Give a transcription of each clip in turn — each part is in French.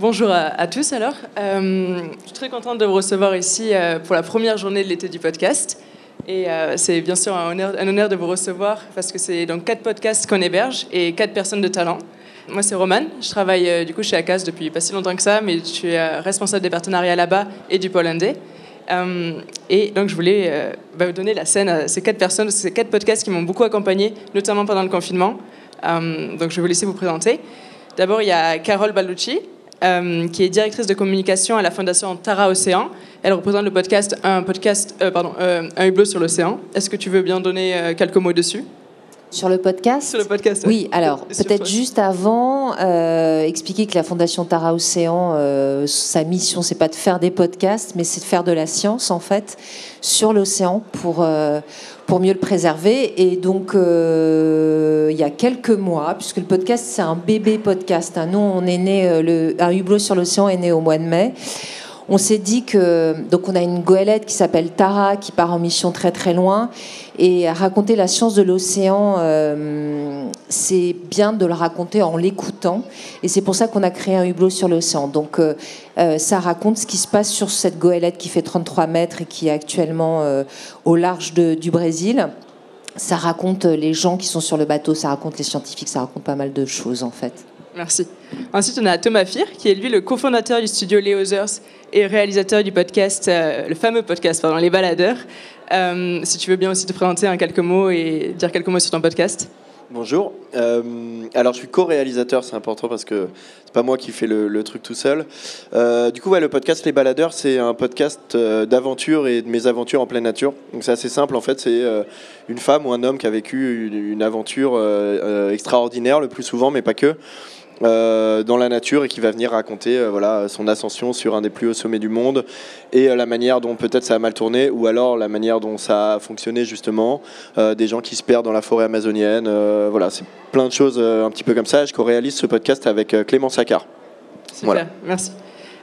Bonjour à, tous alors. Euh, je suis très contente de vous recevoir ici euh, pour la première journée de l'été du podcast. Et euh, c'est bien sûr un honneur, de vous recevoir parce que c'est donc quatre podcasts qu'on héberge et quatre personnes de talent. Moi, c'est Roman. Je travaille du coup chez ACAS depuis pas si longtemps que ça, mais je suis responsable des partenariats là-bas et du pôle indé. et donc, je voulais bah, vous donner la scène à ces quatre personnes, ces quatre podcasts qui m'ont beaucoup accompagné, notamment pendant le confinement. donc, je vais vous laisser vous présenter. D'abord, il y a Carole Ballucci, euh, qui est directrice de communication à la fondation Tara Océan. Elle représente le podcast, un podcast, euh, pardon, euh, un hublot sur l'océan. Est-ce que tu veux bien donner quelques mots dessus? Sur le podcast? Sur le podcast. Oui, alors peut-être juste avant, expliquer que la Fondation Tara Océan, sa mission, c'est pas de faire des podcasts, mais c'est de faire de la science en fait sur l'océan pour pour mieux le préserver. Et donc, euh, il y a quelques mois, puisque le podcast, c'est un bébé podcast. Hein. Nous, on est né, euh, le, un hublot sur l'océan est né au mois de mai on s'est dit que donc on a une goélette qui s'appelle Tara qui part en mission très très loin et raconter la science de l'océan, euh, c'est bien de le raconter en l'écoutant et c'est pour ça qu'on a créé un hublot sur l'océan. Donc euh, euh, ça raconte ce qui se passe sur cette goélette qui fait 33 mètres et qui est actuellement au large du Brésil. Ça raconte les gens qui sont sur le bateau, ça raconte les scientifiques, ça raconte pas mal de choses en fait. Merci. Ensuite, on a Thomas Fir, qui est lui le cofondateur du studio Les et réalisateur du podcast, euh, le fameux podcast, pardon, Les Baladeurs. Euh, si tu veux bien aussi te présenter en quelques mots et dire quelques mots sur ton podcast. Bonjour. Euh, alors, je suis co-réalisateur, c'est important parce que c'est pas moi qui fais le, truc tout seul. du coup, le podcast Les Baladeurs, c'est un podcast d'aventure et de mes aventures en pleine nature. Donc, c'est assez simple en fait. C'est une femme ou un homme qui a vécu une aventure extraordinaire, le plus souvent, mais pas que. Euh, dans la nature et qui va venir raconter euh, voilà, son ascension sur un des plus hauts sommets du monde et euh, la manière dont peut-être ça a mal tourné ou alors la manière dont ça a fonctionné justement, des gens qui se perdent dans la forêt amazonienne. voilà, c'est plein de choses un petit peu comme ça. Je co-réalise ce podcast avec Clément Saccard. Super, merci.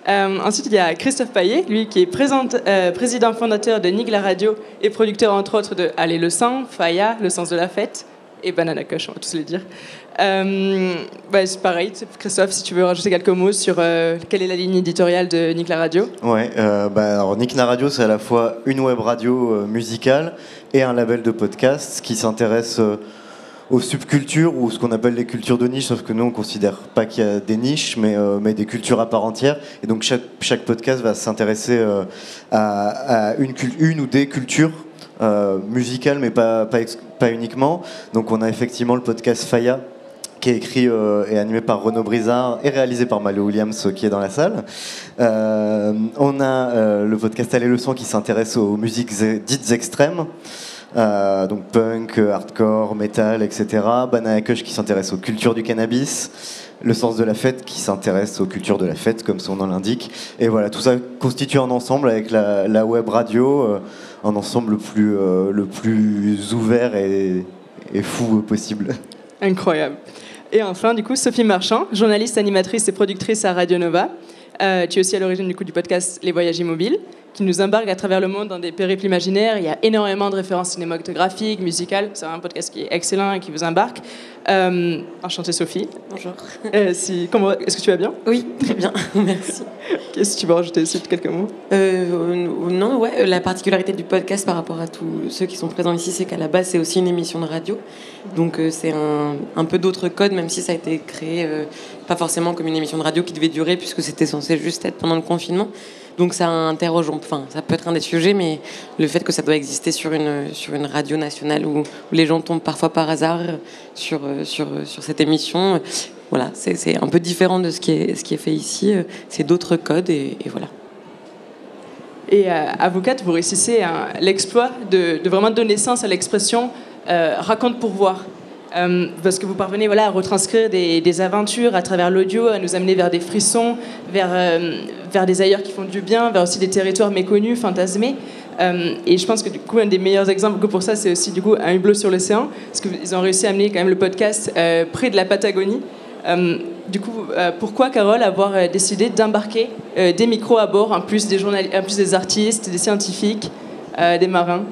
ensuite, il y a Christophe Paillet, lui qui est président fondateur de Nigla Radio et producteur entre autres de Allez le sang, Faya, Le sens de la fête et Banana Cush, on va tous les dire. Euh, bah, c'est pareil, Christophe, si tu veux rajouter quelques mots sur euh, quelle est la ligne éditoriale de Nick la Radio? Ouais, euh, bah, alors Nick la Radio, c'est à la fois une web radio musicale et un label de podcast qui s'intéresse aux subcultures ou ce qu'on appelle les cultures de niche, sauf que nous on considère pas qu'il y a des niches, mais, des cultures à part entière. Et donc chaque, podcast va s'intéresser à, une ou des cultures musicales, mais pas, pas, pas uniquement. Donc on a effectivement le podcast Faya qui est écrit euh, et animé par Renaud Brizard et réalisé par Malo Williams euh, qui est dans la salle. Euh, on a le podcast Aller le son qui s'intéresse aux musiques dites extrêmes. donc punk, hardcore, metal, etc. Banana Kush qui s'intéresse aux cultures du cannabis. Le sens de la fête qui s'intéresse aux cultures de la fête, comme son nom l'indique. Et voilà, tout ça constitue un ensemble avec la, web radio, un ensemble le plus, le ouvert et, fou possible. Incroyable. Et enfin, du coup, Sophie Marchand, journaliste, animatrice et productrice à Radio Nova. Euh, tu es aussi à l'origine du podcast Les Voyages Immobiles qui nous embarque à travers le monde dans des périples imaginaires. Il y a énormément de références cinématographiques, musicales. C'est un podcast qui est excellent et qui vous embarque. Euh, enchantée Sophie. Bonjour. Euh, si, comment, est-ce que tu vas bien? Oui, très bien, merci. Qu'est-ce que tu veux rajouter quelques mots euh, Non, ouais, la particularité du podcast par rapport à tous ceux qui sont présents ici, c'est qu'à la base, c'est aussi une émission de radio. Donc c'est un, un, peu d'autres codes, même si ça a été créé pas forcément comme une émission de radio qui devait durer, puisque c'était censé juste être pendant le confinement. Donc ça interroge, enfin ça peut être un des sujets, mais le fait que ça doit exister sur une, sur une radio nationale où, les gens tombent parfois par hasard sur, sur, sur cette émission, voilà, c'est un peu différent de ce qui est, ce qui est fait ici, c'est d'autres codes et, voilà. Et euh, avocate, vous réussissez l'exploit de, de, vraiment donner sens à l'expression euh, raconte pour voir. Euh, parce que vous parvenez voilà, à retranscrire des, aventures à travers l'audio, à nous amener vers des frissons, vers, euh, vers des ailleurs qui font du bien, vers aussi des territoires méconnus, fantasmés. Euh, et je pense que du coup, un des meilleurs exemples pour ça, c'est aussi du coup un hublot sur l'océan, parce qu'ils ont réussi à amener quand même le podcast près de la Patagonie. du coup, pourquoi, Carole, avoir décidé d'embarquer des micros à bord, en plus des, en plus des artistes, des scientifiques, des marins?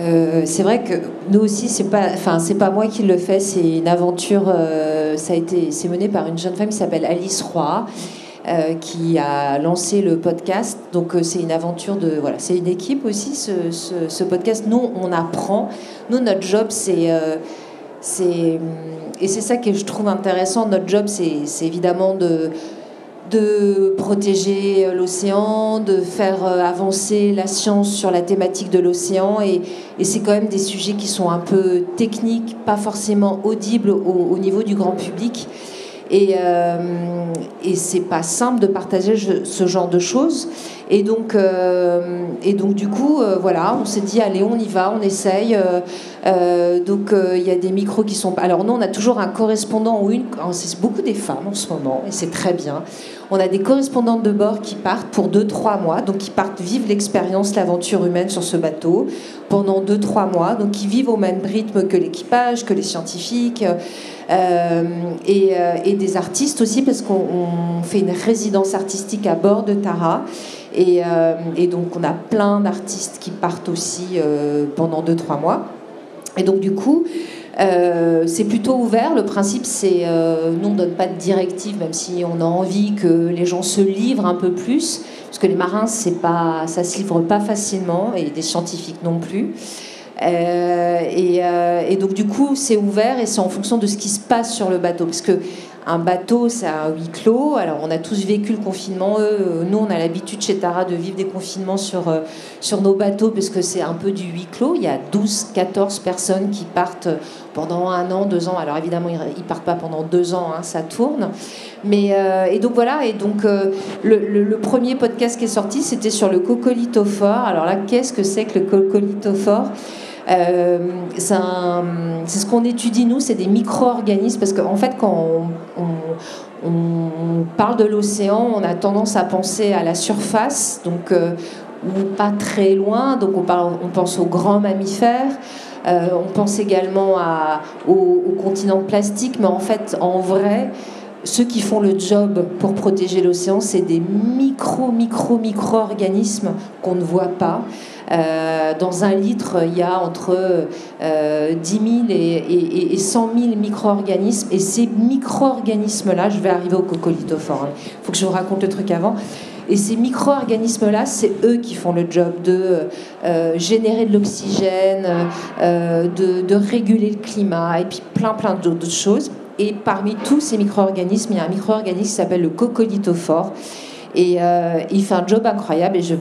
Euh, c'est vrai que nous aussi, c'est pas, enfin, c'est pas moi qui le fais, c'est une aventure. Euh, ça a été, c'est mené par une jeune femme qui s'appelle Alice Roy. qui a lancé le podcast. Donc c'est une aventure de voilà, c'est une équipe aussi ce, ce, ce, podcast. Nous on apprend. Nous notre job c'est et c'est ça que je trouve intéressant. Notre job c'est évidemment de de protéger l'océan, de faire euh, avancer la science sur la thématique de l'océan. Et, c'est quand même des sujets qui sont un peu techniques, pas forcément audibles au, niveau du grand public. Et, euh, et c'est pas simple de partager ce genre de choses. Et donc, euh, et donc du coup, euh, voilà, on s'est dit, allez, on y va, on essaye. donc, il y a des micros qui sont... Alors, nous, on a toujours un correspondant ou une... C'est beaucoup des femmes en ce moment, et c'est très bien. On a des correspondantes de bord qui partent pour 2-3 mois, donc qui partent vivre l'expérience, l'aventure humaine sur ce bateau pendant 2-3 mois, donc qui vivent au même rythme que l'équipage, que les scientifiques, euh, et, euh, et, des artistes aussi, parce qu'on fait une résidence artistique à bord de Tara. Et, euh, donc on a plein d'artistes qui partent aussi pendant 2-3 mois. Et donc du coup, euh, c'est plutôt ouvert. Le principe, c'est euh, nous, on ne donne pas de directive, même si on a envie que les gens se livrent un peu plus, parce que les marins, c'est pas, ça se livre pas facilement, et des scientifiques non plus. Euh, et, et, donc du coup, c'est ouvert et c'est en fonction de ce qui se passe sur le bateau, parce que un bateau, c'est un huis clos. Alors, on a tous vécu le confinement. Nous, on a l'habitude chez Tara de vivre des confinements sur, euh, sur nos bateaux parce que c'est un peu du huis clos. Il y a 12, 14 personnes qui partent pendant un an, deux ans. Alors, évidemment, ils partent pas pendant deux ans, hein, ça tourne. Mais, euh, et donc, voilà. Et donc, euh, le, premier podcast qui est sorti, c'était sur le cocolithophore. Alors là, qu'est-ce que c'est que le cocolithophore? Euh, c'est ce qu'on étudie, nous, c'est des micro-organismes, parce qu'en fait, quand on, parle de l'océan, on a tendance à penser à la surface, donc euh, pas très loin, donc on pense aux grands mammifères. Euh, on pense également à, au, au, continent plastique, mais en fait, en vrai, ceux qui font le job pour protéger l'océan, c'est des micro, micro, micro-organismes qu'on ne voit pas. Euh, dans un litre, il y a entre 10 euh, 000 et, 100 000 micro-organismes. Et ces micro-organismes-là, je vais arriver au coccolithophore. Il hein. faut que je vous raconte le truc avant. Et ces micro-organismes-là, c'est eux qui font le job de euh, générer de l'oxygène, de, de, réguler le climat, et puis plein, plein d'autres choses. Et parmi tous ces micro-organismes, il y a un micro-organisme qui s'appelle le coccolithophore. Et euh, il fait un job incroyable et je ne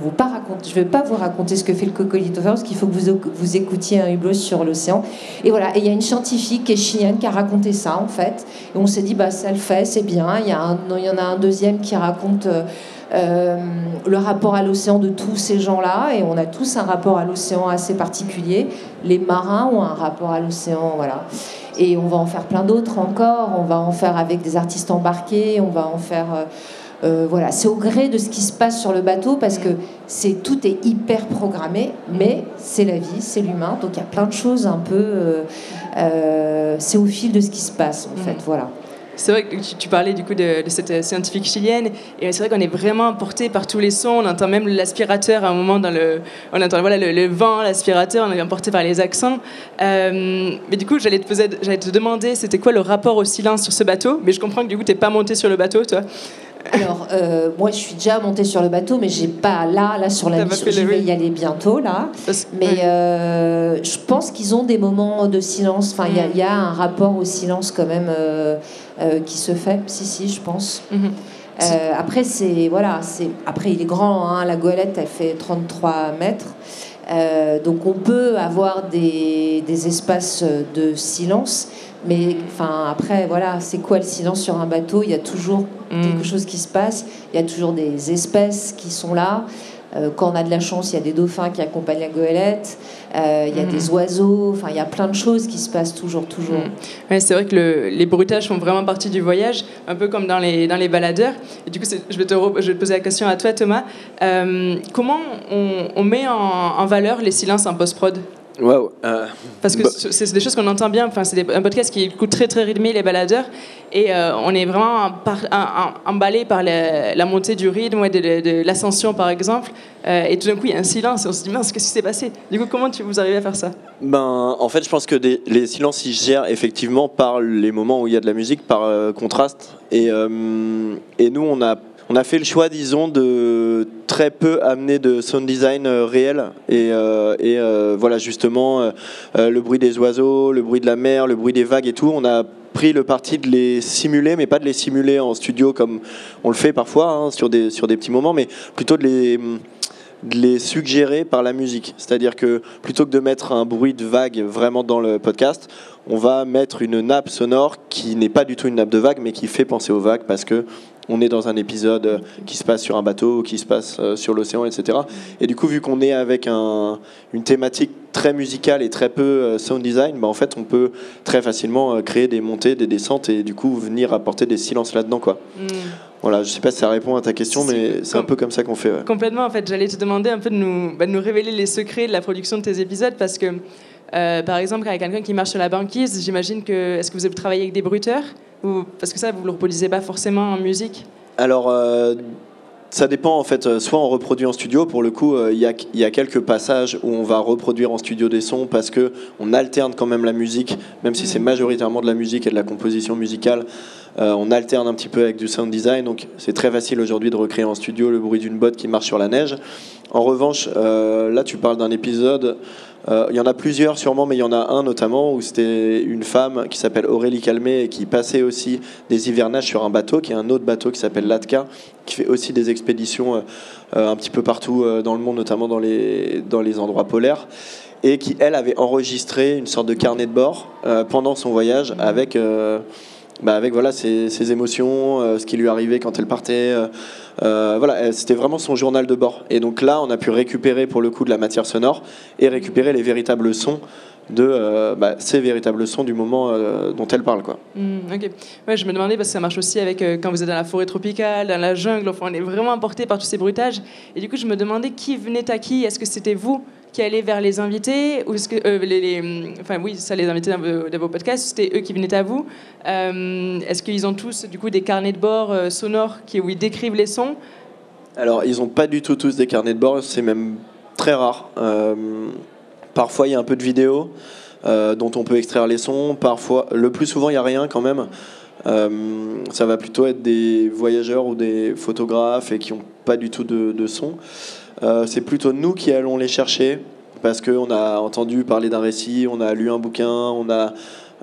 vais pas vous raconter ce que fait le coccolithophore parce qu'il faut que vous, vous écoutiez un hublot sur l'océan. Et voilà, et il y a une scientifique qui est chilienne qui a raconté ça en fait. Et on s'est dit, bah, ça le fait, c'est bien. Il y, en a un deuxième qui raconte... Euh, euh, le rapport à l'océan de tous ces gens-là, et on a tous un rapport à l'océan assez particulier. Les marins ont un rapport à l'océan, voilà. Et on va en faire plein d'autres encore. On va en faire avec des artistes embarqués. On va en faire. Euh, voilà, c'est au gré de ce qui se passe sur le bateau parce que c'est tout est hyper programmé, mais c'est la vie, c'est l'humain, donc il y a plein de choses un peu. Euh, euh, c'est au fil de ce qui se passe en fait, mm. voilà. C'est vrai que tu, parlais du coup de, cette scientifique chilienne, et c'est vrai qu'on est vraiment porté par tous les sons. On entend même l'aspirateur à un moment dans le, on entend voilà le, vent, l'aspirateur, on est emporté par les accents. mais du coup, j'allais te poser, j'allais te demander, c'était quoi le rapport au silence sur ce bateau? Mais je comprends que du coup, t'es pas monté sur le bateau, toi. Alors, euh, moi, je suis déjà montée sur le bateau, mais j'ai pas là, là sur la mission. Je vais y aller bientôt, là. mais euh, je pense qu'ils ont des moments de silence. Enfin, il y, a un rapport au silence quand même euh, qui se fait. Si, si, je pense. Mhm. après, c'est voilà, c'est après il est grand. Hein, la goélette, elle fait 33 mètres. donc on peut avoir des, des espaces de silence, mais enfin, après, voilà, c'est quoi le silence sur un bateau? Il y a toujours mm. quelque chose qui se passe, il y a toujours des espèces qui sont là. Euh, quand on a de la chance, il y a des dauphins qui accompagnent la goélette, euh, il y a mm. des oiseaux, enfin il y a plein de choses qui se passent toujours, toujours. Mm. c'est vrai que les bruitages font vraiment partie du voyage, un peu comme dans les, dans les baladeurs. Et du coup, je vais, te je vais te poser la question à toi, Thomas. Euh, comment on, on met en, en, valeur les silences en post-prod? Euh, Parce que bah c'est des choses qu'on entend bien. Enfin, c'est un podcast qui écoute très très rythmé les baladeurs et euh, on est vraiment emballé par la, montée du rythme, de, l'ascension par exemple. Euh, et tout d'un coup, il y a un silence et on se dit mince, qu'est-ce qui s'est passé? Du coup, comment tu, vous arrivez à faire ça? Ben, en fait, je pense que les silences ils gèrent effectivement par les moments où il y a de la musique, par contraste. Et, et nous, on a on a fait le choix, disons, de très peu amener de sound design réel et, et voilà justement le bruit des oiseaux, le bruit de la mer, le bruit des vagues et tout. On a pris le parti de les simuler, mais pas de les simuler en studio comme on le fait parfois hein, sur, des, sur des petits moments, mais plutôt de les, de les suggérer par la musique. C'est-à-dire que plutôt que de mettre un bruit de vague vraiment dans le podcast, on va mettre une nappe sonore qui n'est pas du tout une nappe de vague, mais qui fait penser aux vagues parce que on est dans un épisode euh, qui se passe sur un bateau, qui se passe euh, sur l'océan, etc. Et du coup, vu qu'on est avec un, une thématique très musicale et très peu euh, sound design, bah, en fait, on peut très facilement créer des montées, des descentes et du coup venir apporter des silences là-dedans, quoi. Mm. Voilà, je sais pas si ça répond à ta question, mais c'est un peu comme ça qu'on fait. Complètement, en fait, j'allais te demander un peu de nous, bah, de nous révéler les secrets de la production de tes épisodes parce que, par exemple, avec quelqu'un qui marche sur la banquise, j'imagine que est-ce que vous avez travaillé avec des parce que ça, vous ne le reproduisez pas forcément en musique Alors, euh, ça dépend en fait. Euh, soit on reproduit en studio, pour le coup, euh, il y, a quelques passages où on va reproduire en studio des sons parce que on alterne quand même la musique, même si c'est majoritairement de la musique et de la composition musicale. on alterne un petit peu avec du sound design, donc c'est très facile aujourd'hui de recréer en studio le bruit d'une botte qui marche sur la neige. En revanche, là tu parles d'un épisode euh, il y en a plusieurs sûrement, mais il y en a un notamment où c'était une femme qui s'appelle Aurélie Calmé et qui passait aussi des hivernages sur un bateau, qui est un autre bateau qui s'appelle Latka, qui fait aussi des expéditions euh, euh, un petit peu partout dans le monde, notamment dans les, dans les endroits polaires et qui, elle, avait enregistré une sorte de carnet de bord pendant son voyage avec bah, avec voilà ses, ses émotions, euh, ce qui lui arrivait quand elle partait. Euh, euh, voilà, c'était vraiment son journal de bord. Et donc là, on a pu récupérer pour le coup de la matière sonore et récupérer les véritables sons de bah, ces véritables sons du moment dont elle parle. Quoi. Mmh. Ouais, je me demandais parce que ça marche aussi avec quand vous êtes dans la forêt tropicale, dans la jungle, enfin, on est vraiment emporté par tous ces bruitages. Et du coup, je me demandais qui venait à qui? Est-ce que c'était vous qui allaient vers les invités ou que euh, les, enfin oui ça les invités dans vos, podcasts c'était eux qui venaient à vous. Euh, est-ce qu'ils ont tous du coup des carnets de bord euh, sonores qui où ils décrivent les sons? Alors ils n'ont pas du tout tous des carnets de bord c'est même très rare. Parfois il y a un peu de vidéo dont on peut extraire les sons. Parfois le plus souvent il n'y a rien quand même. Ça va plutôt être des voyageurs ou des photographes et qui n'ont pas du tout de, de son. Euh, c'est plutôt nous qui allons les chercher parce qu'on a entendu parler d'un récit, on a lu un bouquin, on a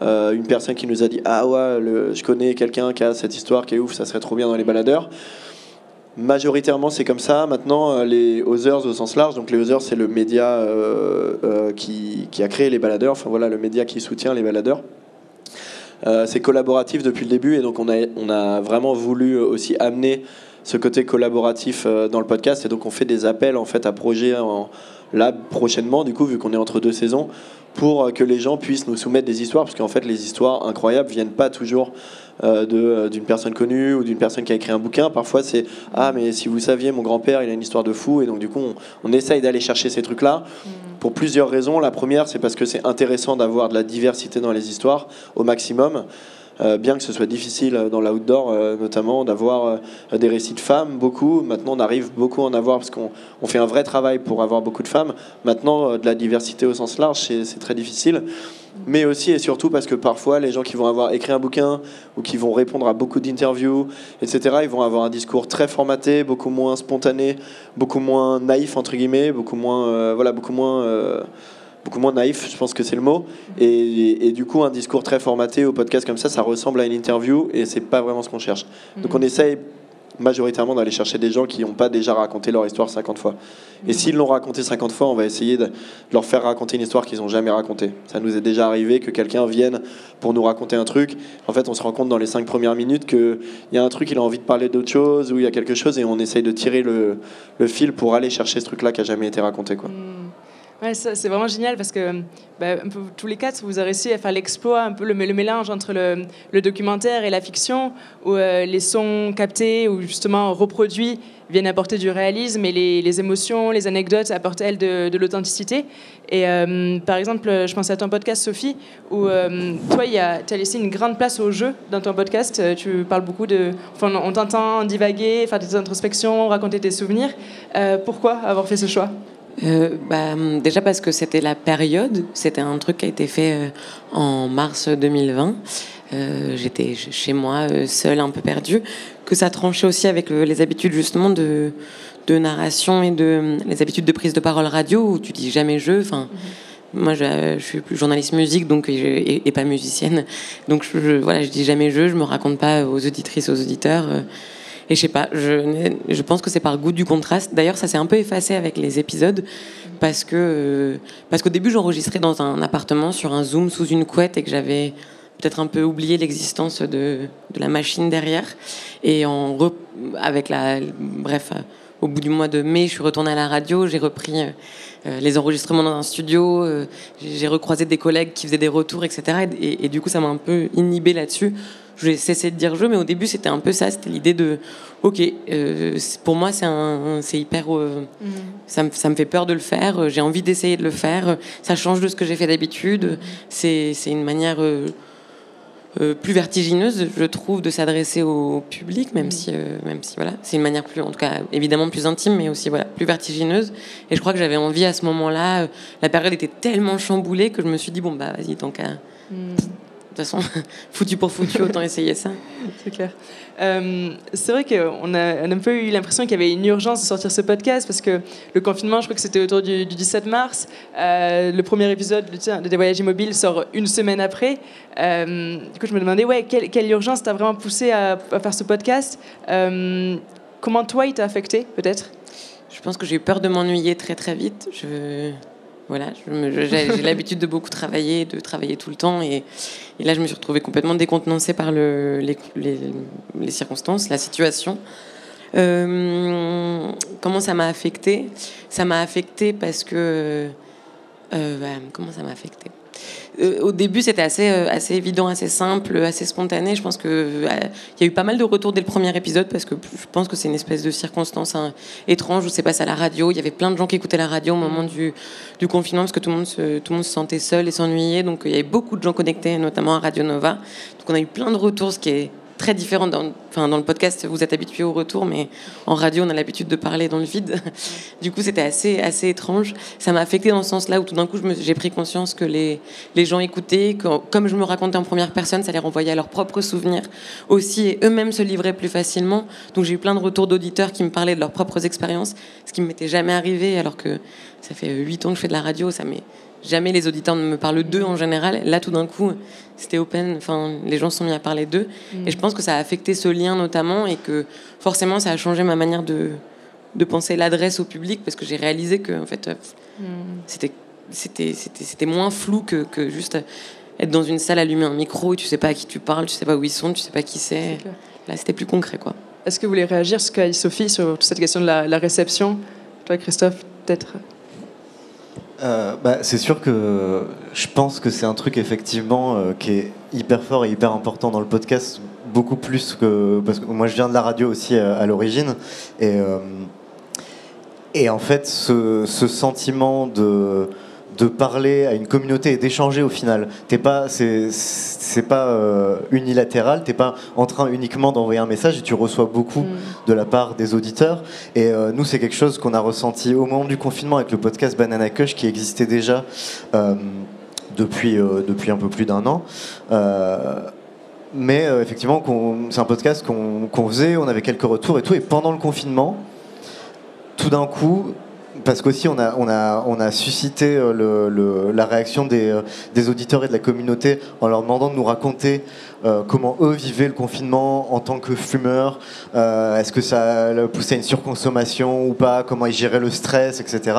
euh, une personne qui nous a dit Ah ouais, je connais quelqu'un qui a cette histoire qui est ouf, ça serait trop bien dans les baladeurs. Majoritairement, c'est comme ça. Maintenant, euh, les Others au sens large, donc les Others, c'est le média qui, a créé les baladeurs, enfin voilà, le média qui soutient les baladeurs. c'est collaboratif depuis le début et donc on a, on a vraiment voulu aussi amener ce côté collaboratif euh, dans le podcast. Et donc, on fait des appels en fait à projets en, là prochainement, du coup, vu qu'on est entre deux saisons, pour que les gens puissent nous soumettre des histoires, parce qu'en fait, les histoires incroyables viennent pas toujours euh, euh, d'une personne connue ou d'une personne qui a écrit un bouquin. Parfois, c'est ah, mais si vous saviez, mon grand-père, il a une histoire de fou, et donc du coup, on, on essaye d'aller chercher ces trucs-là mm. pour plusieurs raisons. La première, c'est parce que c'est intéressant d'avoir de la diversité dans les histoires au maximum. Euh, bien que ce soit difficile dans l'outdoor, euh, notamment d'avoir euh, des récits de femmes, beaucoup. Maintenant, on arrive beaucoup à en avoir parce qu'on fait un vrai travail pour avoir beaucoup de femmes. Maintenant, de la diversité au sens large, c'est très difficile. Mais aussi et surtout parce que parfois, les gens qui vont avoir écrit un bouquin ou qui vont répondre à beaucoup d'interviews, etc., ils vont avoir un discours très formaté, beaucoup moins spontané, beaucoup moins naïf, entre guillemets, beaucoup moins, voilà, beaucoup moins beaucoup moins naïf, je pense que c'est le mot. Et, du coup, un discours très formaté au podcast comme ça, ça ressemble à une interview et c'est pas vraiment ce qu'on cherche. Donc on essaye majoritairement d'aller chercher des gens qui n'ont pas déjà raconté leur histoire 50 fois. Et mhm. s'ils l'ont raconté 50 fois, on va essayer de leur faire raconter une histoire qu'ils n'ont jamais racontée. Ça nous est déjà arrivé que quelqu'un vienne pour nous raconter un truc. En fait, on se rend compte dans les 5 premières minutes qu'il y a un truc, il a envie de parler d'autre chose, ou il y a quelque chose, et on essaye de tirer le, fil pour aller chercher ce truc-là qui n'a jamais été raconté. Quoi. Ouais, c'est vraiment génial parce que bah, tous les quatre, vous avez réussi à faire l'exploit, un peu le, mélange entre le, documentaire et la fiction, où euh, les sons captés ou justement reproduits viennent apporter du réalisme et les, les émotions, les anecdotes apportent elles de, de l'authenticité. Et euh, par exemple, je pensais à ton podcast, Sophie, où euh, toi, tu as laissé une grande place au jeu dans ton podcast. Tu parles beaucoup de. Enfin, on t'entend divaguer, faire des introspections, raconter tes souvenirs. pourquoi avoir fait ce choix? Euh, bah, Déjà parce que c'était la période, c'était un truc qui a été fait euh, en mars 2020. Euh, J'étais chez moi, euh, seule, un peu perdue. Que ça tranchait aussi avec les habitudes justement de, de narration et de les habitudes de prise de parole radio où tu dis jamais je. Enfin, mm-hmm. moi, je, je, suis journaliste musique donc et, et pas musicienne, donc je, voilà, je dis jamais je. Je me raconte pas aux auditrices, aux auditeurs. Et je sais pas, je, je pense que c'est par goût du contraste. D'ailleurs, ça s'est un peu effacé avec les épisodes parce que parce qu'au début, j'enregistrais dans un appartement sur un zoom sous une couette et que j'avais peut-être un peu oublié l'existence de, de, la machine derrière. Et en avec la bref, au bout du mois de mai, je suis retournée à la radio, j'ai repris euh, les enregistrements dans un studio, euh, j'ai recroisé des collègues qui faisaient des retours, etc. Et, et du coup, ça m'a un peu inhibé là-dessus j'ai cessé de dire je, mais au début c'était un peu ça, c'était l'idée de, ok, euh, pour moi c'est un, c'est hyper, euh, mm. ça, me, ça, me fait peur de le faire, j'ai envie d'essayer de le faire, ça change de ce que j'ai fait d'habitude, c'est, c'est une manière euh, plus vertigineuse, je trouve, de s'adresser au public, même mm. si, même si voilà, c'est une manière plus, en tout cas évidemment plus intime, mais aussi voilà plus vertigineuse. Et je crois que j'avais envie à ce moment-là, la période était tellement chamboulée que je me suis dit bon bah vas-y tant qu'à mm toute façon, foutu pour foutu, autant essayer ça. C'est clair. Euh, c'est vrai qu'on a, un peu eu l'impression qu'il y avait une urgence de sortir ce podcast parce que le confinement, je crois que c'était autour du, 17 mars. Euh, le premier épisode de Des voyages immobiles sort une semaine après. Euh, du coup, je me demandais, ouais, quelle, quelle urgence t'a vraiment poussé à, à, faire ce podcast? Comment toi, il t'a affecté, peut-être? Je pense que j'ai eu peur de m'ennuyer très très vite. Je voilà, j'ai l'habitude de beaucoup travailler, de travailler tout le temps. Et, là, je me suis retrouvée complètement décontenancée par le, les, circonstances, la situation. Euh, comment ça m'a affecté Ça m'a affecté parce que. Euh, bah, comment ça m'a affecté euh, au début, c'était assez, euh, assez évident, assez simple, assez spontané. Je pense qu'il euh, y a eu pas mal de retours dès le premier épisode parce que je pense que c'est une espèce de circonstance hein, étrange où c'est passé à la radio. Il y avait plein de gens qui écoutaient la radio au moment du, du confinement parce que tout le, monde se, tout le monde se sentait seul et s'ennuyait. Donc il y avait beaucoup de gens connectés, notamment à Radio Nova. Donc on a eu plein de retours, ce qui est très différent. Dans, enfin, dans le podcast, vous êtes habitué au retour, mais en radio, on a l'habitude de parler dans le vide. Du coup, c'était assez, assez étrange. Ça m'a affecté dans ce sens-là où tout d'un coup, j'ai pris conscience que les, les gens écoutaient, que, comme je me racontais en première personne, ça les renvoyait à leurs propres souvenirs aussi, et eux-mêmes se livraient plus facilement. Donc j'ai eu plein de retours d'auditeurs qui me parlaient de leurs propres expériences, ce qui ne m'était jamais arrivé, alors que ça fait huit ans que je fais de la radio, ça m'est jamais les auditeurs ne me parlent d'eux en général. Là, tout d'un coup, c'était open. Enfin, les gens se sont mis à parler d'eux. Mm. Et je pense que ça a affecté ce lien notamment et que forcément, ça a changé ma manière de, de penser l'adresse au public parce que j'ai réalisé que en fait, mm. c'était c'était c'était moins flou que, que, juste être dans une salle, allumer un micro et tu sais pas à qui tu parles, tu sais pas où ils sont, tu sais pas qui c'est. Là, c'était plus concret, quoi. Est-ce que vous voulez réagir, ce qu'a dit Sophie, sur toute cette question de la, la réception? Toi, Christophe, peut-être? Euh, bah, c'est sûr que je pense que c'est un truc effectivement euh, qui est hyper fort et hyper important dans le podcast, beaucoup plus que parce que moi je viens de la radio aussi à, à l'origine et euh, et en fait ce sentiment de de parler à une communauté et d'échanger au final. T'es pas, c'est, c'est pas euh, unilatéral. T'es pas en train uniquement d'envoyer un message et tu reçois beaucoup mm. de la part des auditeurs. Et euh, nous, c'est quelque chose qu'on a ressenti au moment du confinement avec le podcast Banana Cush qui existait déjà euh, depuis euh, depuis un peu plus d'un an. Mais euh, effectivement, c'est un podcast qu'on, qu'on faisait, on avait quelques retours et tout. Et pendant le confinement, tout d'un coup, parce qu'aussi on a, on, a, on a suscité euh, le, le, la réaction des, euh, des, auditeurs et de la communauté en leur demandant de nous raconter euh, comment eux vivaient le confinement en tant que fumeurs, euh, est-ce que ça poussait à une surconsommation ou pas, comment ils géraient le stress, etc.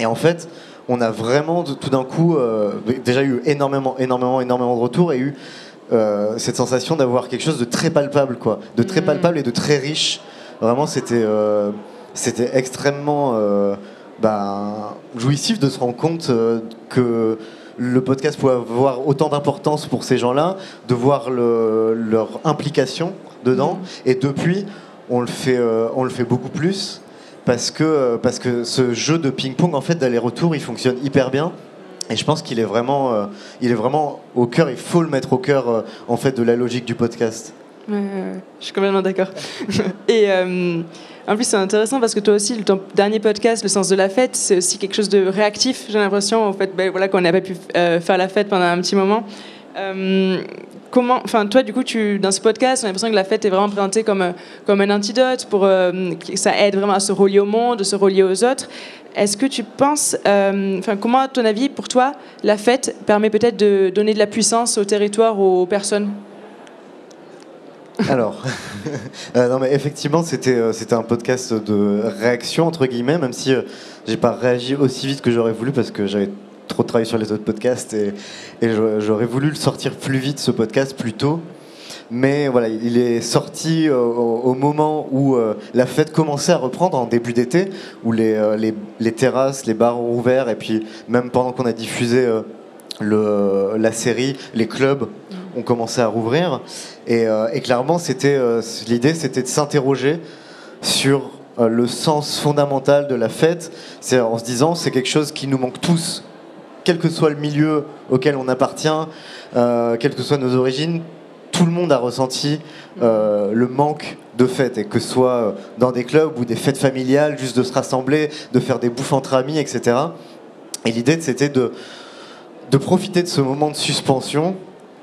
Et en fait, on a vraiment tout d'un coup euh, déjà eu énormément, énormément, énormément de retours et eu cette sensation d'avoir quelque chose de très palpable, quoi, de très mmh. palpable et de très riche. Vraiment, c'était c'était extrêmement euh, bah, jouissif de se rendre compte euh, que le podcast pouvait avoir autant d'importance pour ces gens-là, de voir le, leur implication dedans. Mmh. Et depuis, on le fait, euh, on le fait beaucoup plus parce que, parce que ce jeu de ping-pong, en fait, d'aller-retour, il fonctionne hyper bien. Et je pense qu'il est vraiment, euh, il est vraiment au cœur. Il faut le mettre au cœur, en fait, de la logique du podcast. Je suis complètement d'accord. Et En plus, c'est intéressant parce que toi aussi, ton dernier podcast, Le sens de la fête, c'est aussi quelque chose de réactif, j'ai l'impression, en fait, ben, voilà, qu'on n'a pas pu euh, faire la fête pendant un petit moment. Euh, comment, enfin, toi, du coup, dans ce podcast, on a l'impression que la fête est vraiment présentée comme, euh, comme un antidote pour que ça aide vraiment à se relier au monde, à se relier aux autres. Est-ce que tu penses, enfin, comment, à ton avis, pour toi, la fête permet peut-être de donner de la puissance au territoire, aux personnes? Alors, euh, non mais effectivement, c'était euh, c'était un podcast de réaction entre guillemets, même si euh, j'ai pas réagi aussi vite que j'aurais voulu parce que j'avais trop travaillé sur les autres podcasts et, j'aurais voulu le sortir plus vite ce podcast plus tôt. Mais voilà, il est sorti au, moment où la fête commençait à reprendre en début d'été, où les, les, les, terrasses, les bars ont ouvert, et puis même pendant qu'on a diffusé le, la série, les clubs ont commencé à rouvrir. Et, euh, clairement, c'était euh, l'idée, c'était de s'interroger sur euh, le sens fondamental de la fête, c'est en se disant c'est quelque chose qui nous manque tous, quel que soit le milieu auquel on appartient, quelles que soient nos origines, tout le monde a ressenti le manque de fête, et que ce soit dans des clubs ou des fêtes familiales, juste de se rassembler, de faire des bouffes entre amis, etc. Et l'idée, c'était de profiter de ce moment de suspension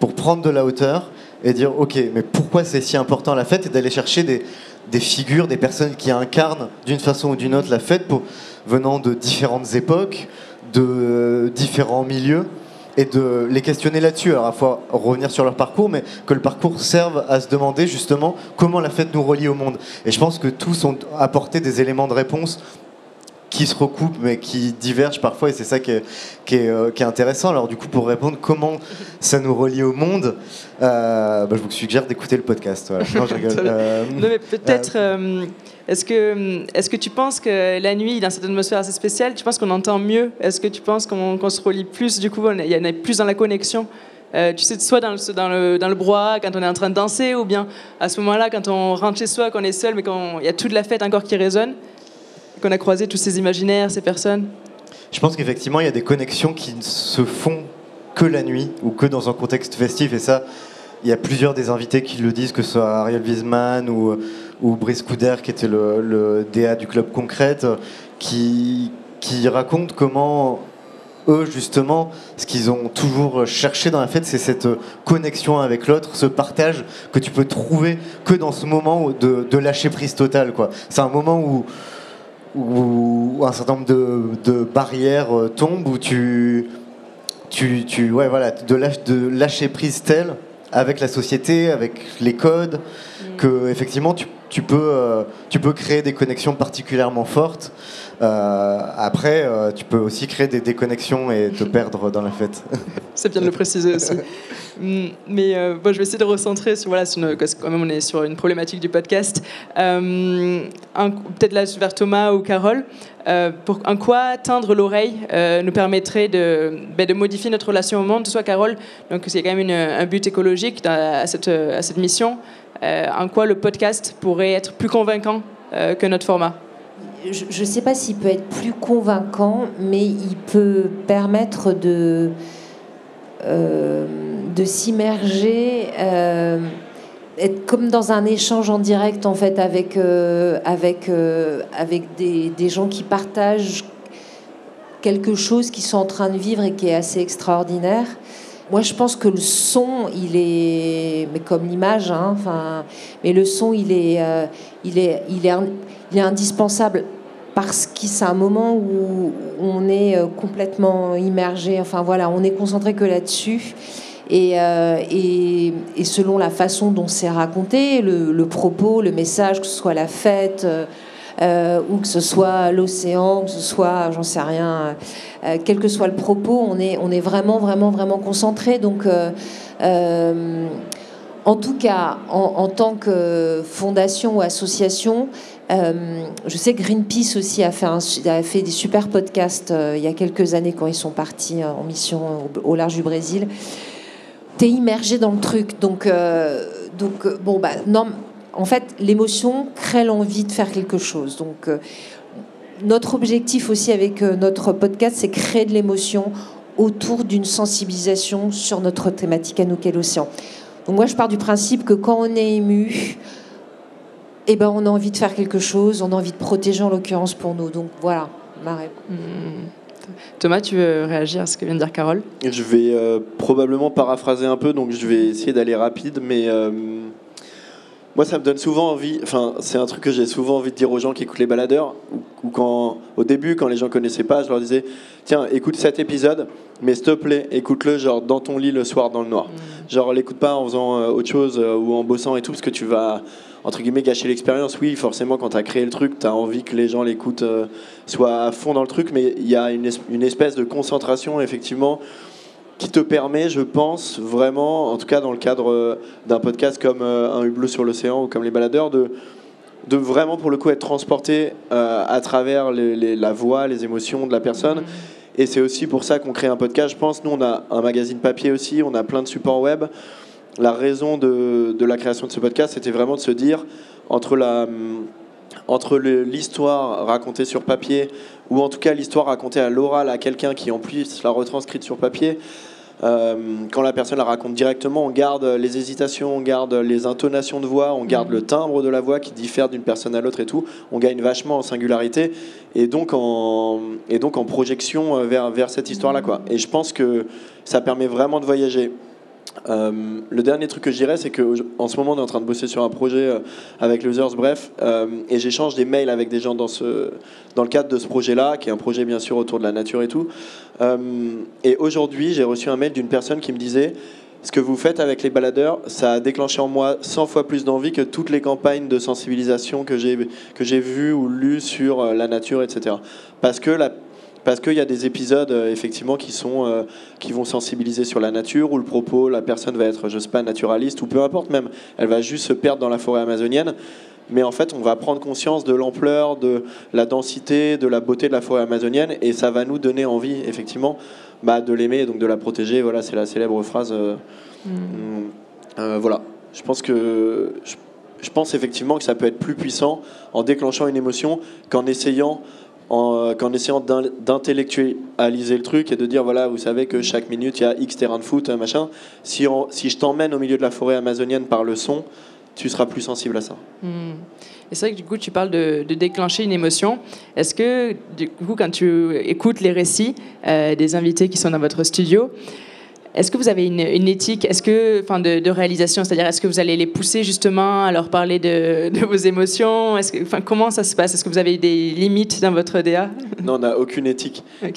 pour prendre de la hauteur et dire ok mais pourquoi c'est si important la fête et d'aller chercher des, figures, des personnes qui incarnent d'une façon ou d'une autre la fête pour, venant de différentes époques, de différents milieux et de les questionner là-dessus. Alors à la fois revenir sur leur parcours, mais que le parcours serve à se demander justement comment la fête nous relie au monde. Et je pense que tous ont apporté des éléments de réponse qui se recoupent mais qui divergent parfois et c'est ça qui est, qui, est, euh, qui est, intéressant. Alors du coup pour répondre comment ça nous relie au monde, euh, bah, je vous suggère d'écouter le podcast. Non, euh, mais peut-être, est-ce que, est que tu penses que la nuit, dans cette atmosphère assez spéciale, tu penses qu'on entend mieux? Est-ce que tu penses qu'on se relie plus Du coup, il y en a plus dans la connexion? Tu sais, soit dans le, dans, le, dans le brouhaha quand on est en train de danser, ou bien à ce moment-là, quand on rentre chez soi, qu'on est seul, mais qu'il y a toute la fête encore qui résonne qu'on a croisé tous ces imaginaires, ces personnes Je pense qu'effectivement, il y a des connexions qui ne se font que la nuit ou que dans un contexte festif. Et ça, il y a plusieurs des invités qui le disent, que ce soit Ariel Wiesman ou, Brice Couder, qui était le, DA du club Concrète, qui, qui racontent comment eux, justement, ce qu'ils ont toujours cherché dans la fête, c'est cette connexion avec l'autre, ce partage que tu peux trouver que dans ce moment de, de lâcher prise totale. C'est un moment où, où un certain nombre de, barrières euh, tombent, où tu, tu, tu ouais, voilà, de, de lâcher prise telle avec la société, avec les codes, mm. que effectivement tu, tu peux, euh, tu peux créer des connexions particulièrement fortes. Euh, après, tu peux aussi créer des déconnexions et te perdre dans la fête. C'est bien de le préciser aussi. Mm, mais euh, bon, je vais essayer de recentrer sur, voilà, quand même on est sur une problématique du podcast. Euh, peut-être là vers Thomas ou Carole. Euh, pour, en quoi teindre l'oreille nous permettrait de, ben, de, modifier notre relation au monde? Soit Carole, donc c'est quand même un but écologique à, cette, à cette mission. En quoi le podcast pourrait être plus convaincant que notre format? Je ne sais pas s'il peut être plus convaincant, mais il peut permettre de de s'immerger, euh, être comme dans un échange en direct en fait avec, euh, avec, euh, avec des, des, gens qui partagent quelque chose qu'ils sont en train de vivre et qui est assez extraordinaire. Moi, je pense que le son, il est, mais comme l'image, hein, enfin, mais le son, il est, est, il est, il est indispensable parce que c'est un moment où on est complètement immergé. Enfin voilà, on est concentré que là-dessus. Euh, et, et, selon la façon dont c'est raconté, le, propos, le message, que ce soit la fête, euh, euh, ou que ce soit l'océan, que ce soit, j'en sais rien, quel que soit le propos, on est, on est vraiment, vraiment, vraiment concentré. Donc, en tout cas, en, tant que fondation ou association, je sais que Greenpeace aussi a fait, des super podcasts il y a quelques années quand ils sont partis en mission au large du Brésil t'es immergé dans le truc. Donc, euh, donc euh, bon, bah, non, en fait, l'émotion crée l'envie de faire quelque chose. Donc, euh, notre objectif aussi avec notre podcast, c'est créer de l'émotion autour d'une sensibilisation sur notre thématique à nous qu'est l'océan. Donc moi, je pars du principe que quand on est ému, eh ben, on a envie de faire quelque chose, on a envie de protéger en l'occurrence pour nous. Donc voilà, ma réponse. Hmm. Thomas, tu veux réagir à ce que vient de dire Carole? Je vais euh, probablement paraphraser un peu, donc je vais essayer d'aller rapide, mais euh, moi ça me donne souvent envie, enfin c'est un truc que j'ai souvent envie de dire aux gens qui écoutent les baladeurs, ou, quand au début quand les gens connaissaient pas, je leur disais tiens écoute cet épisode, mais s'il te plaît écoute-le genre dans ton lit le soir dans le noir, mmh. genre l'écoute pas en faisant euh, autre chose ou en bossant et tout, parce que tu vas entre guillemets gâcher l'expérience. Oui, forcément, quand tu as créé le truc, tu as envie que les gens l'écoutent, euh, soient à fond dans le truc, mais il y a une, une, espèce de concentration, effectivement, qui te permet, je pense, vraiment, en tout cas dans le cadre euh, d'un podcast comme euh, Un hublot sur l'océan ou comme Les Baladeurs, de, de vraiment, pour le coup, être transporté à travers la voix, les émotions de la personne. Mmh. Et c'est aussi pour ça qu'on crée un podcast, je pense. Nous, on a un magazine papier aussi, on a plein de supports web la raison de, la création de ce podcast, c'était vraiment de se dire, entre la entre l'histoire racontée sur papier, ou en tout cas l'histoire racontée à l'oral à quelqu'un qui en plus la retranscrite sur papier, euh, quand la personne la raconte directement, on garde les hésitations, on garde les intonations de voix, on garde mm. le timbre de la voix qui diffère d'une personne à l'autre et tout. On gagne vachement en singularité et donc en, et donc en projection euh, vers, vers cette histoire-là. Quoi. Et je pense que ça permet vraiment de voyager. Euh, le dernier truc que je dirais, c'est qu'en ce moment, on est en train de bosser sur un projet euh, avec Losers, bref, euh, et j'échange des mails avec des gens dans, ce, dans le cadre de ce projet-là, qui est un projet bien sûr autour de la nature et tout. et aujourd'hui, j'ai reçu un mail d'une personne qui me disait ce que vous faites avec les baladeurs, ça a déclenché en moi 100 fois plus d'envie que toutes les campagnes de sensibilisation que j'ai que j'ai vues ou lues sur la nature, etc. Parce que la, parce qu'il y a des épisodes euh, effectivement qui sont euh, qui vont sensibiliser sur la nature où le propos la personne va être je sais pas naturaliste ou peu importe même. Elle va juste se perdre dans la forêt amazonienne. Mais en fait on va prendre conscience de l'ampleur de la densité de la beauté de la forêt amazonienne et ça va nous donner envie effectivement bah, de l'aimer et donc de la protéger. Voilà c'est la célèbre phrase euh, mm. voilà. Je pense que je pense effectivement que ça peut être plus puissant en déclenchant une émotion qu'en essayant en, qu'en essayant d'intellectualiser le truc et de dire voilà, vous savez que chaque minute il y a X terrain de foot, machin. Si, si je t'emmène au milieu de la forêt amazonienne par le son, tu seras plus sensible à ça. Hmm. Et c'est vrai que du coup, tu parles de, déclencher une émotion. Est-ce que, du coup, quand tu écoutes les récits euh, des invités qui sont dans votre studio, est-ce que vous avez une, éthique est-ce que, enfin, de, réalisation C'est-à-dire, est-ce que vous allez les pousser justement à leur parler de, vos émotions? Est-ce que, enfin, Comment ça se passe? Est-ce que vous avez des limites dans votre DA Non, on n'a aucune éthique. Euh,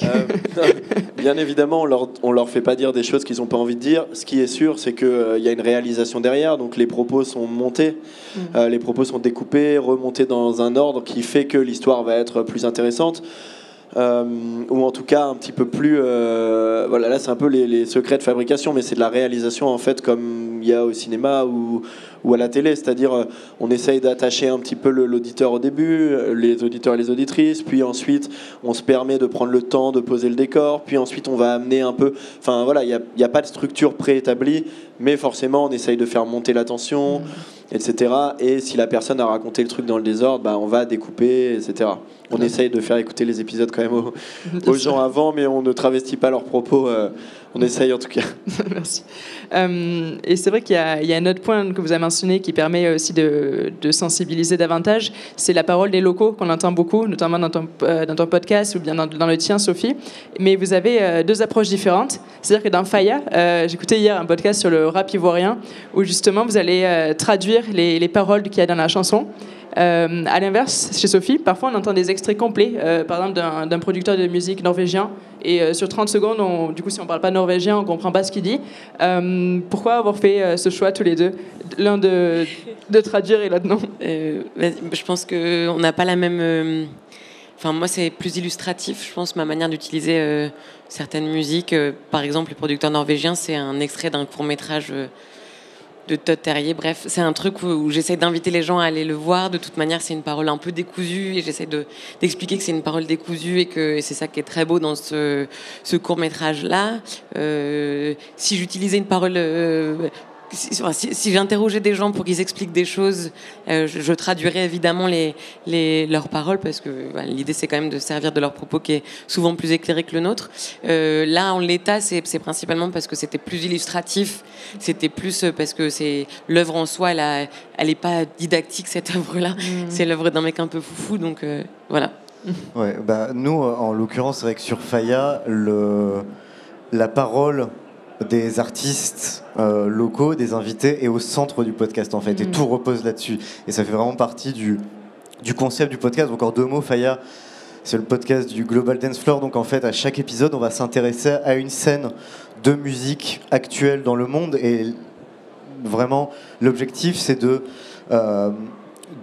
bien évidemment, on leur, on leur fait pas dire des choses qu'ils n'ont pas envie de dire. Ce qui est sûr, c'est qu'il euh, y a une réalisation derrière. Donc les propos sont montés, mm. euh, les propos sont découpés, remontés dans un ordre qui fait que l'histoire va être plus intéressante. Euh, ou en tout cas un petit peu plus. Euh, voilà, là c'est un peu les, secrets de fabrication, mais c'est de la réalisation en fait comme il y a au cinéma ou, ou à la télé, c'est-à-dire euh, on essaye d'attacher un petit peu l'auditeur au début, les auditeurs et les auditrices, puis ensuite on se permet de prendre le temps de poser le décor, puis ensuite on va amener un peu. Enfin voilà, il n'y a, a, pas de structure préétablie, mais forcément on essaye de faire monter la tension. Mmh etc. Et si la personne a raconté le truc dans le désordre, bah, on va découper, etc. On essaye de faire écouter les épisodes quand même aux, gens avant, mais on ne travestit pas leurs propos. Euh, on essaye en tout cas. Merci. Euh, et c'est vrai qu'il y, y, a un autre point que vous avez mentionné qui permet aussi de, de sensibiliser davantage, c'est la parole des locaux qu'on entend beaucoup, notamment dans ton, euh, dans ton, podcast ou bien dans, dans, le tien, Sophie. Mais vous avez deux approches différentes. C'est-à-dire que dans Faya, j'écoutais hier un podcast sur le rap ivoirien où justement vous allez traduire les, les paroles qu'il y a dans la chanson. Euh, à l'inverse, chez Sophie, parfois on entend des extraits complets, euh, par exemple d'un producteur de musique norvégien, et euh, sur 30 secondes, du coup, si on ne parle pas norvégien, on ne comprend pas ce qu'il dit. pourquoi avoir fait ce choix tous les deux? L'un de, de, traduire et l'autre non? Je pense qu'on n'a pas la même. Enfin, moi, c'est plus illustratif, je pense, ma manière d'utiliser certaines musiques. par exemple, le producteur norvégien, c'est un extrait d'un court métrage de Todd Terrier. Bref, c'est un truc où, j'essaie d'inviter les gens à aller le voir. De toute manière, c'est une parole un peu décousue et j'essaie d'expliquer que c'est une parole décousue et que c'est ça qui est très beau dans ce, court métrage-là. Euh, si j'utilisais une parole euh, si, si, j'interrogeais des gens pour qu'ils expliquent des choses, euh, je, traduirais évidemment les, les, leurs paroles parce que l'idée c'est quand même de servir de leur propos qui est souvent plus éclairé que le nôtre. Euh, là, en l'état, c'est principalement parce que c'était plus illustratif, c'était plus parce que c'est l'œuvre en soi, elle, elle est pas didactique cette œuvre-là. Mmh. C'est l'œuvre d'un mec un peu foufou, donc euh, voilà. Ouais, bah, nous, en l'occurrence, avec sur Faya, le, la parole des artistes euh, locaux, des invités, et au centre du podcast en fait. Et mm. tout repose là-dessus. Et ça fait vraiment partie du, du concept du podcast. Encore deux mots, Faya. C'est le podcast du Global Dance Floor. Donc en fait, à chaque épisode, on va s'intéresser à une scène de musique actuelle dans le monde. Et vraiment, l'objectif, c'est de, euh,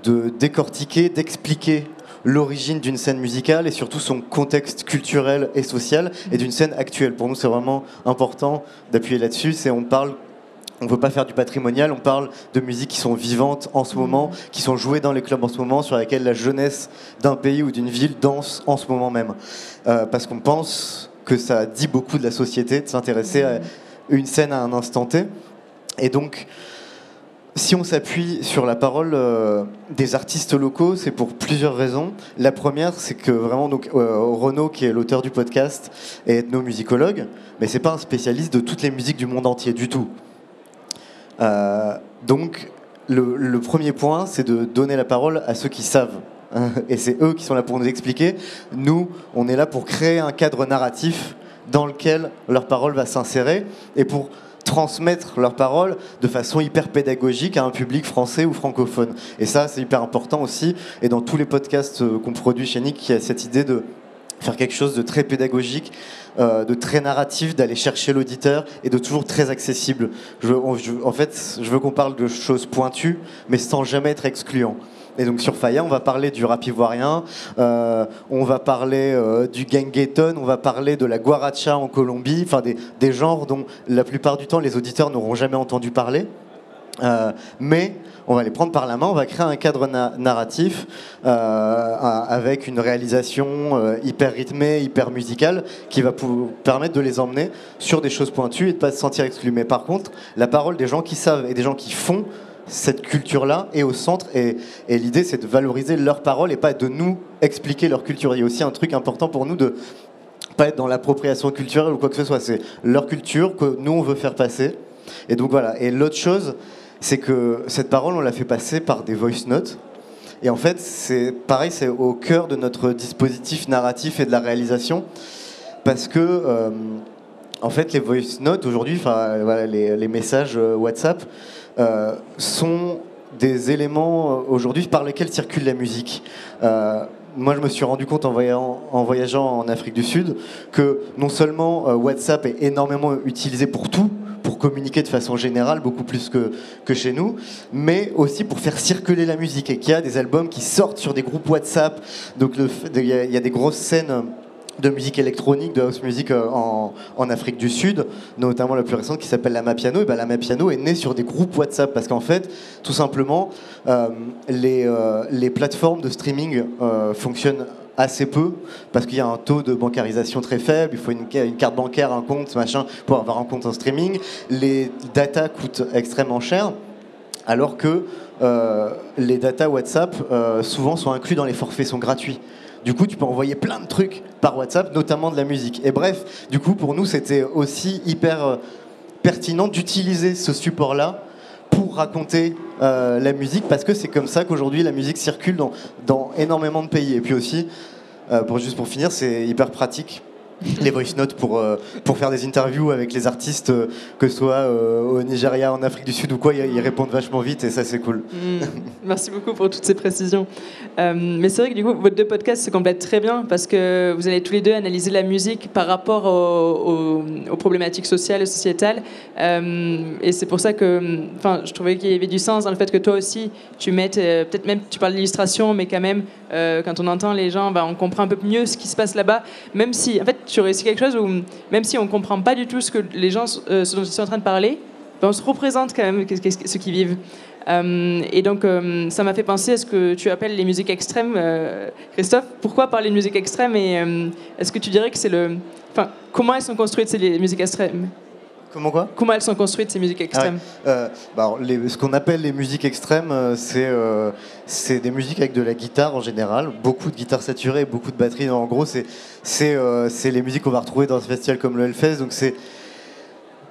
de décortiquer, d'expliquer l'origine d'une scène musicale et surtout son contexte culturel et social et d'une scène actuelle. Pour nous, c'est vraiment important d'appuyer là-dessus. C'est on parle on ne veut pas faire du patrimonial, on parle de musiques qui sont vivantes en ce moment, qui sont jouées dans les clubs en ce moment, sur lesquelles la jeunesse d'un pays ou d'une ville danse en ce moment même. Euh, parce qu'on pense que ça dit beaucoup de la société de s'intéresser à une scène à un instant T. Et donc, si on s'appuie sur la parole euh, des artistes locaux, c'est pour plusieurs raisons. La première, c'est que vraiment, donc, euh, Renaud, qui est l'auteur du podcast, est ethnomusicologue, mais c'est pas un spécialiste de toutes les musiques du monde entier du tout. Euh, donc, le, le, premier point, c'est de donner la parole à ceux qui savent. Et c'est eux qui sont là pour nous expliquer. Nous, on est là pour créer un cadre narratif dans lequel leur parole va s'insérer et pour transmettre leurs paroles de façon hyper pédagogique à un public français ou francophone. Et ça, c'est hyper important aussi. Et dans tous les podcasts euh, qu'on produit chez Nick, il y a cette idée de faire quelque chose de très pédagogique, euh, de très narratif, d'aller chercher l'auditeur et de toujours très accessible. Je en fait, je veux qu'on parle de choses pointues, mais sans jamais être excluant. Et donc sur Faya, on va parler du rap ivoirien, euh, on va parler euh, du gangeton, on va parler de la guaracha en Colombie, enfin des, genres dont la plupart du temps les auditeurs n'auront jamais entendu parler. Euh, mais on va les prendre par la main, on va créer un cadre narratif avec une réalisation hyper rythmée, hyper musicale, qui va permettre de les emmener sur des choses pointues et de ne pas se sentir exclus. Mais par contre, la parole des gens qui savent et des gens qui font cette culture-là est au centre et, l'idée c'est de valoriser leur parole et pas de nous expliquer leur culture. Il y a aussi un truc important pour nous de pas être dans l'appropriation culturelle ou quoi que ce soit. C'est leur culture que nous on veut faire passer. Et donc voilà. Et l'autre chose, c'est que cette parole on l'a fait passer par des voice notes. Et en fait, c'est pareil, c'est au cœur de notre dispositif narratif et de la réalisation, parce que euh, en fait, les voice notes aujourd'hui, enfin les, messages euh, WhatsApp, euh, sont des éléments euh, aujourd'hui par lesquels circule la musique. Euh, moi, je me suis rendu compte en voyageant, en Afrique du Sud que non seulement WhatsApp est énormément utilisé pour tout, pour communiquer de façon générale, beaucoup plus que, que chez nous, mais aussi pour faire circuler la musique et qu'il y a des albums qui sortent sur des groupes WhatsApp. Donc il y, a des grosses scènes de musique électronique, de house music euh, en, Afrique du Sud, notamment la plus récente qui s'appelle Lama Piano. Et ben, Lama Piano est né sur des groupes WhatsApp parce qu'en fait, tout simplement, euh, les, euh, les, plateformes de streaming fonctionnent assez peu parce qu'il y a un taux de bancarisation très faible, il faut une, une, carte bancaire, un compte, machin, pour avoir un compte en streaming. Les data coûtent extrêmement cher, alors que les data WhatsApp souvent sont inclus dans les forfaits, sont gratuits. Du coup, tu peux envoyer plein de trucs par WhatsApp, notamment de la musique. Et bref, du coup, pour nous, c'était aussi hyper euh, pertinent d'utiliser ce support-là pour raconter euh, la musique, parce que c'est comme ça qu'aujourd'hui la musique circule dans, énormément de pays. Et puis aussi, euh, juste pour finir, c'est hyper pratique les voice notes pour, euh, pour faire des interviews avec les artistes, euh, que ce soit euh, au Nigeria, en Afrique du Sud ou quoi, ils répondent vachement vite et ça c'est cool. Mm. Merci beaucoup pour toutes ces précisions. mais c'est vrai que du coup, vos deux podcasts se complètent très bien parce que vous allez tous les deux analyser la musique par rapport aux, problématiques sociales et sociétales. et c'est pour ça que je trouvais qu'il y avait du sens dans le fait que toi aussi, tu mettes, peut-être même tu parles d'illustration, mais quand même, quand on entend les gens, bah, on comprend un peu mieux ce qui se passe là-bas, même si, en fait, tu réussis quelque chose où, même si on ne comprend pas du tout ce que les gens euh, dont ils sont en train de parler, ben, on se représente quand même ce qu'ils vivent. Euh, et donc, euh, ça m'a fait penser à ce que tu appelles les musiques extrêmes. Christophe, pourquoi parler de musique extrême Et est-ce que tu dirais que c'est le. Enfin, comment elles sont construites, ces musiques extrêmes? Comment quoi Comment elles sont construites ces musiques extrêmes Euh, bah, les- ce qu'on appelle les musiques extrêmes, euh, c'est euh, c'est des musiques avec de la guitare en général, beaucoup de guitare saturée, beaucoup de batterie. En gros, c'est c'est les musiques qu'on va retrouver dans un festival comme le Hellfest. Donc c'est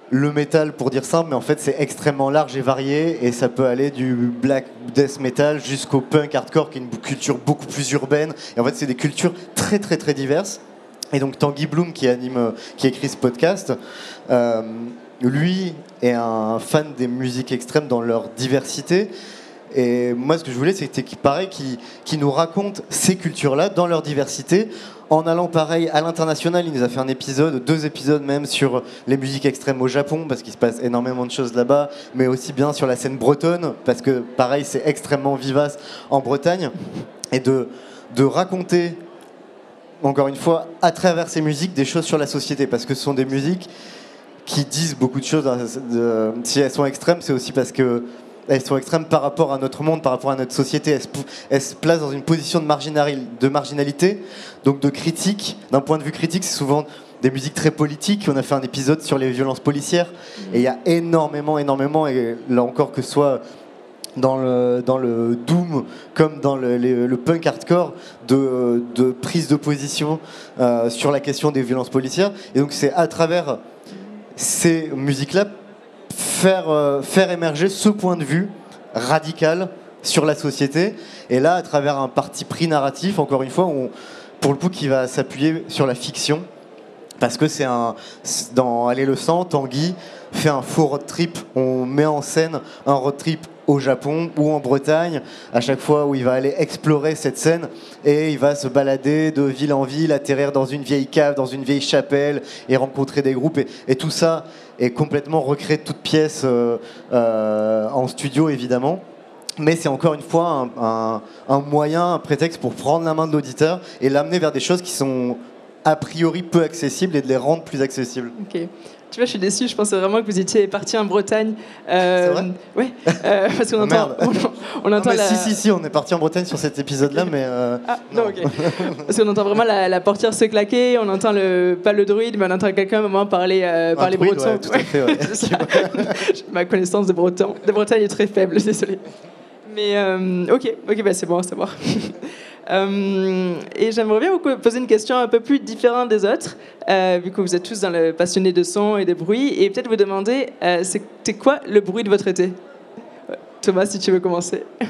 le métal pour dire simple, mais en fait c'est extrêmement large et varié et ça peut aller du black death metal jusqu'au punk hardcore qui est une culture beaucoup plus urbaine. Et en fait c'est des cultures très très très diverses. Et donc Tanguy Bloom qui anime, euh, qui écrit ce podcast, euh, lui est un fan des musiques extrêmes dans leur diversité. Et moi, ce que je voulais, c'était qu'il paraît qu'il qu'il nous raconte ces cultures-là dans leur diversité, en allant pareil à l'international. Il nous a fait un épisode, deux épisodes même sur les musiques extrêmes au Japon, parce qu'il se passe énormément de choses là-bas, mais aussi bien sur la scène bretonne, parce que pareil, c'est extrêmement vivace en Bretagne, et de raconter encore une fois, à travers ces musiques, des choses sur la société, parce que ce sont des musiques qui disent beaucoup de choses. hein, si elles sont extrêmes, c'est aussi parce que elles sont extrêmes par rapport à notre monde, par rapport à notre société. Elles se, placent dans une position de, de marginalité, donc de critique. D'un point de vue critique, c'est souvent des musiques très politiques. On a fait un épisode sur les violences policières, et il y a énormément, énormément, et là encore que ce soit dans le, dans le doom comme dans le, le punk hardcore de, de prise de position euh, sur la question des violences policières. Et donc c'est à travers ces musiques-là faire, euh, faire émerger ce point de vue radical sur la société. Et là, à travers un parti pris narratif, encore une fois, pour le coup, qui va s'appuyer sur la fiction. Parce que c'est un. Dans Aller le sang, Tanguy fait un faux road trip. On met en scène un road trip au Japon ou en Bretagne, à chaque fois où il va aller explorer cette scène et il va se balader de ville en ville, atterrir dans une vieille cave, dans une vieille chapelle et rencontrer des groupes. Et, tout ça est complètement recréé de toutes pièces euh, euh, en studio, évidemment. Mais c'est encore une fois un- un moyen, un prétexte pour prendre la main de l'auditeur et l'amener vers des choses qui sont a priori peu accessibles et de les rendre plus accessibles. Ok. Tu vois, je suis déçue. Je pensais vraiment que vous étiez parti en Bretagne. Euh, C'est vrai Ouais. euh, parce qu'on Oh, entend. On, on Non, entend mais la... Si, si, si, on est parti en Bretagne sur cet épisode-là, mais... euh, Ah, non, ok. Parce qu'on entend vraiment la, la portière se claquer, on entend le, pas le druide, mais on entend quelqu'un à un moment parler, euh, parler druide, breton. ouais, tout à fait, ouais. Ma connaissance de breton, de Bretagne est très faible, désolé. Mais ok, ok, bah c'est bon à savoir. Euh, et j'aimerais bien vous poser une question un peu plus différente des autres, euh, vu que vous êtes tous dans le passionné de son et de bruit, et peut-être vous demander, euh, c'était quoi le bruit de votre été? Thomas, si tu veux commencer.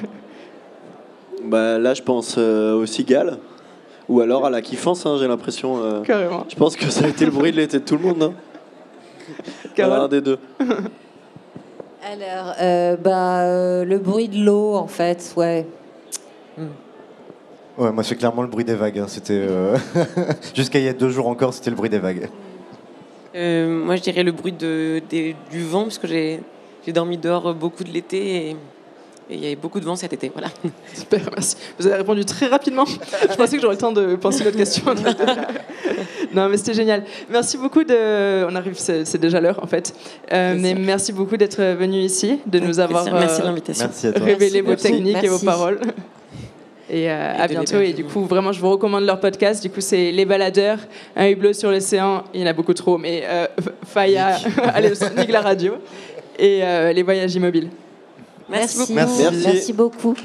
Bah, là, je pense euh, aux cigales. Ou alors à la kiffance, hein, j'ai l'impression. euh, Carrément. Je pense que ça a été le bruit de l'été de tout le monde. Hein. Voilà, un des deux. Alors, euh, bah, euh, le bruit de l'eau, en fait, ouais. Ouais, moi c'est clairement le bruit des vagues. hein. C'était euh, jusqu'à il y a deux jours encore, c'était le bruit des vagues. Euh, moi, je dirais le bruit de, du vent, parce que j'ai j'ai dormi dehors beaucoup de l'été et et il y avait beaucoup de vent cet été. Voilà. Super, merci. Vous avez répondu très rapidement. Je pensais que j'aurais le temps de penser à notre question. non, mais c'était génial. Merci beaucoup de. On arrive, c'est c'est déjà l'heure en fait. Euh, mais merci beaucoup d'être venu ici, de nous avoir Merci de euh, l'invitation. Merci à toi. révélé vos Merci. techniques et vos Merci. paroles. Et, euh, à de bientôt. Et du coup, vraiment, je vous recommande leur podcast. Du coup, c'est Les Baladeurs, un hublot sur l'océan. Il y en a beaucoup trop, mais euh, Faya, allez, nique la radio. Et euh, Les Voyages Immobiles. Merci beaucoup. Merci, Merci. Merci beaucoup.